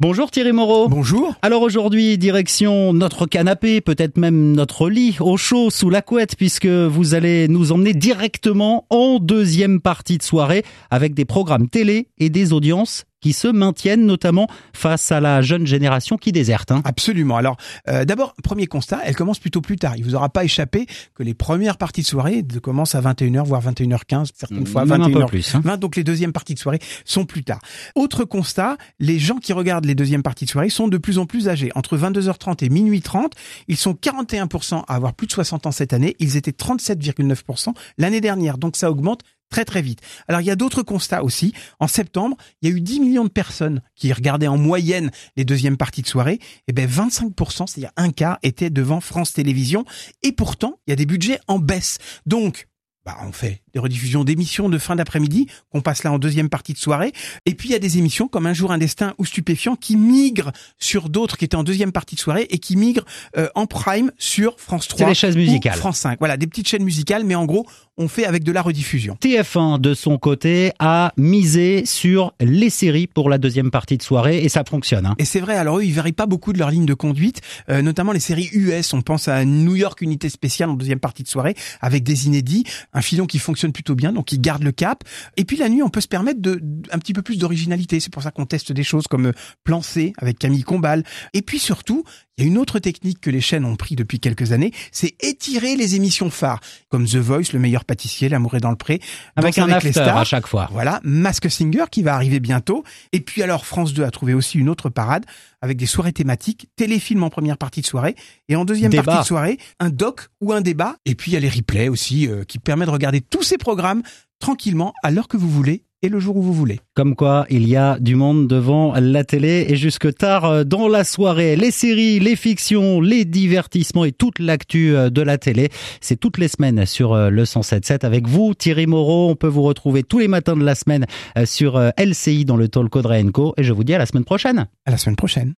Bonjour Thierry Moreau. Bonjour. Alors aujourd'hui, direction notre canapé, peut-être même notre lit, au chaud, sous la couette, puisque vous allez nous emmener directement en deuxième partie de soirée avec des programmes télé et des audiences qui se maintiennent notamment face à la jeune génération qui déserte. Hein. Absolument. Alors euh, d'abord, premier constat, elle commence plutôt plus tard. Il vous aura pas échappé que les premières parties de soirée commencent à 21h, voire 21h15, certaines fois Même 21h. un peu plus. hein. 20, donc les deuxièmes parties de soirée sont plus tard. Autre constat, les gens qui regardent les deuxièmes parties de soirée sont de plus en plus âgés. Entre 22h30 et minuit 30, ils sont 41% à avoir plus de 60 ans cette année. Ils étaient 37,9% l'année dernière. Donc ça augmente très très vite. Alors il y a d'autres constats aussi. En septembre, il y a eu 10 millions de personnes qui regardaient en moyenne les deuxièmes parties de soirée. Et ben 25%, c'est-à-dire un quart, étaient devant France Télévisions. Et pourtant, il y a des budgets en baisse. Donc, bah, on fait des rediffusions d'émissions de fin d'après-midi qu'on passe là en deuxième partie de soirée. Et puis il y a des émissions comme Un jour un destin ou Stupéfiant qui migrent sur d'autres qui étaient en deuxième partie de soirée et qui migrent euh, en prime sur France 3 C'est les chaises ou musicales. France 5. Voilà, des petites chaînes musicales, mais en gros, on fait avec de la rediffusion. TF1 de son côté a misé sur les séries pour la deuxième partie de soirée et ça fonctionne. Hein. Et c'est vrai, alors eux, ils varient pas beaucoup de leur ligne de conduite, euh, notamment les séries US. On pense à New York Unité Spéciale en deuxième partie de soirée, avec des inédits, un filon qui fonctionne plutôt bien, donc ils gardent le cap. Et puis la nuit, on peut se permettre de, un petit peu plus d'originalité. C'est pour ça qu'on teste des choses comme euh, Plan C avec Camille Combal. Et puis surtout, il y a une autre technique que les chaînes ont pris depuis quelques années, c'est étirer les émissions phares, comme The Voice, Le meilleur pâtissier, L'amour est dans le pré, Avec un after stars. à chaque fois. Voilà, Mask Singer qui va arriver bientôt. Et puis alors France 2 a trouvé aussi une autre parade avec des soirées thématiques, téléfilm en première partie de soirée et en deuxième Débat. partie de soirée, un doc ou un débat. Et puis il y a les replays aussi euh, qui permettent de regarder tous ces programmes tranquillement à l'heure que vous voulez et le jour où vous voulez. Comme quoi, il y a du monde devant la télé et jusque tard euh, dans la soirée. Les séries, les fictions, les divertissements et toute l'actu euh, de la télé. C'est toutes les semaines sur euh, le 107.7 avec vous, Thierry Moreau. On peut vous retrouver tous les matins de la semaine sur LCI dans le Talk de Co. Et je vous dis à la semaine prochaine. À la semaine prochaine.